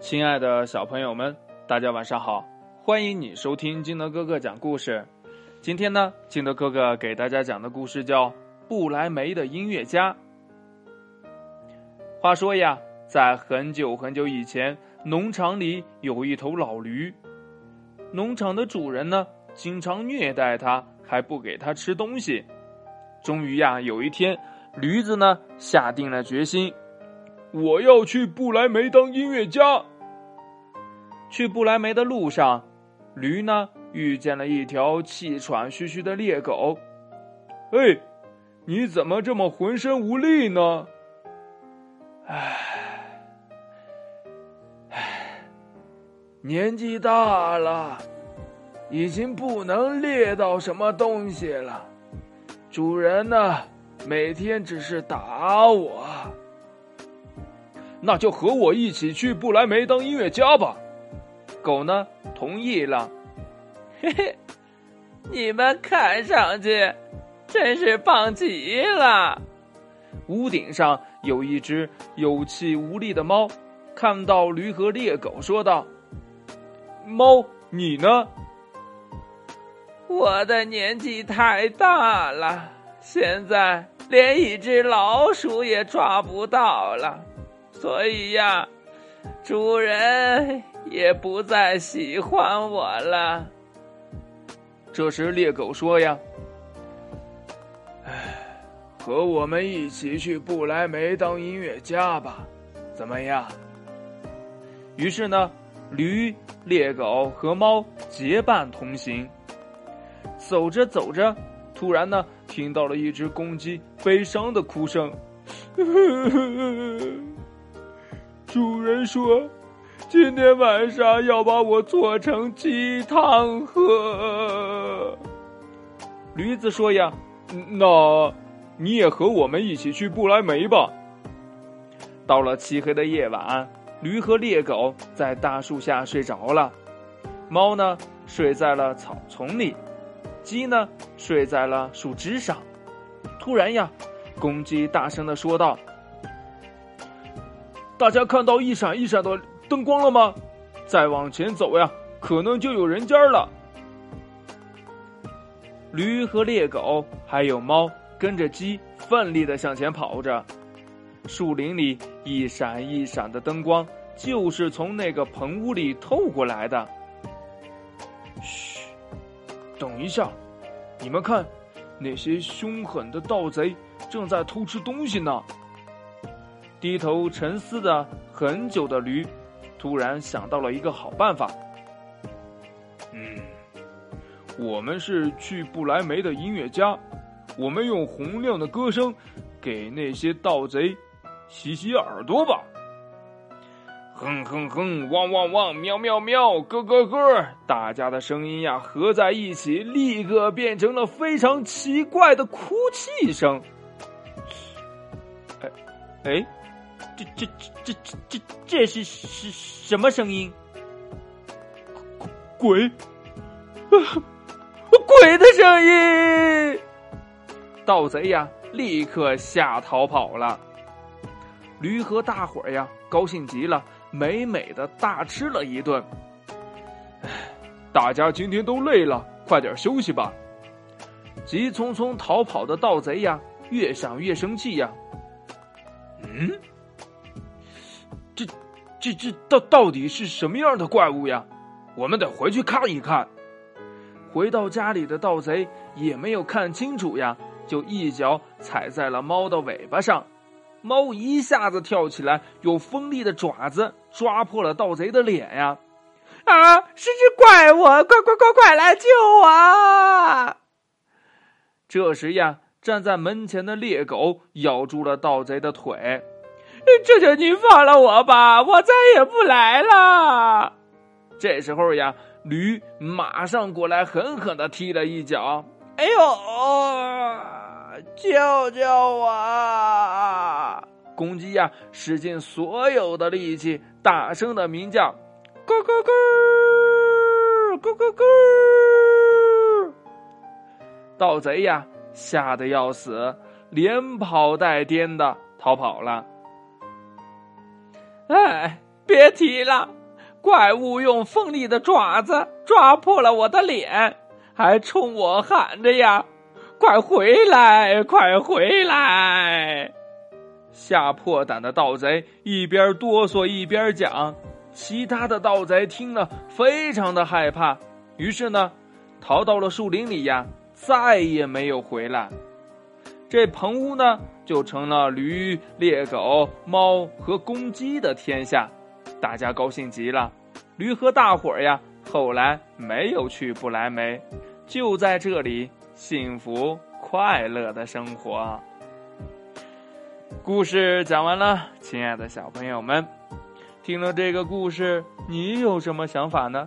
亲爱的小朋友们，大家晚上好！欢迎你收听金德哥哥讲故事。今天呢，金德哥哥给大家讲的故事叫《不来梅的音乐家》。话说呀，在很久很久以前，农场里有一头老驴，农场的主人呢，经常虐待它，还不给它吃东西。终于呀，有一天，驴子呢，下定了决心。我要去不来梅当音乐家。去不来梅的路上，驴呢遇见了一条气喘吁吁的猎狗。哎，你怎么这么浑身无力呢？唉，唉，年纪大了，已经不能猎到什么东西了。主人呢，每天只是打我。那就和我一起去不来梅当音乐家吧。狗呢，同意了。嘿嘿，你们看上去真是棒极了。屋顶上有一只有气无力的猫，看到驴和猎狗，说道：“猫，你呢？”我的年纪太大了，现在连一只老鼠也抓不到了。所以呀，主人也不再喜欢我了。这时，猎狗说：“呀，和我们一起去不来梅当音乐家吧，怎么样？”于是呢，驴、猎狗和猫结伴同行。走着走着，突然呢，听到了一只公鸡悲伤的哭声。主人说：“今天晚上要把我做成鸡汤喝。”驴子说：“呀，那你也和我们一起去不来梅吧。”到了漆黑的夜晚，驴和猎狗在大树下睡着了，猫呢睡在了草丛里，鸡呢睡在了树枝上。突然呀，公鸡大声的说道。大家看到一闪一闪的灯光了吗？再往前走呀，可能就有人家了。驴和猎狗还有猫跟着鸡奋力的向前跑着。树林里一闪一闪的灯光，就是从那个棚屋里透过来的。嘘，等一下，你们看，那些凶狠的盗贼正在偷吃东西呢。低头沉思的很久的驴，突然想到了一个好办法。嗯，我们是去不来梅的音乐家，我们用洪亮的歌声给那些盗贼洗洗耳朵吧。哼哼哼，汪汪汪，喵喵喵，咯咯咯，大家的声音呀合在一起，立刻变成了非常奇怪的哭泣声。哎，哎。这这这这这这是是什么声音？鬼，鬼的声音！盗贼呀，立刻吓逃跑了。驴和大伙儿呀，高兴极了，美美的大吃了一顿。大家今天都累了，快点休息吧。急匆匆逃跑的盗贼呀，越想越生气呀。嗯。这，这到到底是什么样的怪物呀？我们得回去看一看。回到家里的盗贼也没有看清楚呀，就一脚踩在了猫的尾巴上，猫一下子跳起来，用锋利的爪子抓破了盗贼的脸呀！啊，是只怪物！快快快快来救我！这时呀，站在门前的猎狗咬住了盗贼的腿。求求您放了我吧，我再也不来了。这时候呀，驴马上过来，狠狠的踢了一脚。哎呦，救救我！公鸡呀，使尽所有的力气，大声的鸣叫：咕咕咕，咕咕咕！盗贼呀，吓得要死，连跑带颠的逃跑了。哎，别提了，怪物用锋利的爪子抓破了我的脸，还冲我喊着呀：“快回来，快回来！”吓破胆的盗贼一边哆嗦一边讲，其他的盗贼听了非常的害怕，于是呢，逃到了树林里呀，再也没有回来。这棚屋呢，就成了驴、猎狗、猫和公鸡的天下，大家高兴极了。驴和大伙儿呀，后来没有去不来梅，就在这里幸福快乐的生活。故事讲完了，亲爱的小朋友们，听了这个故事，你有什么想法呢？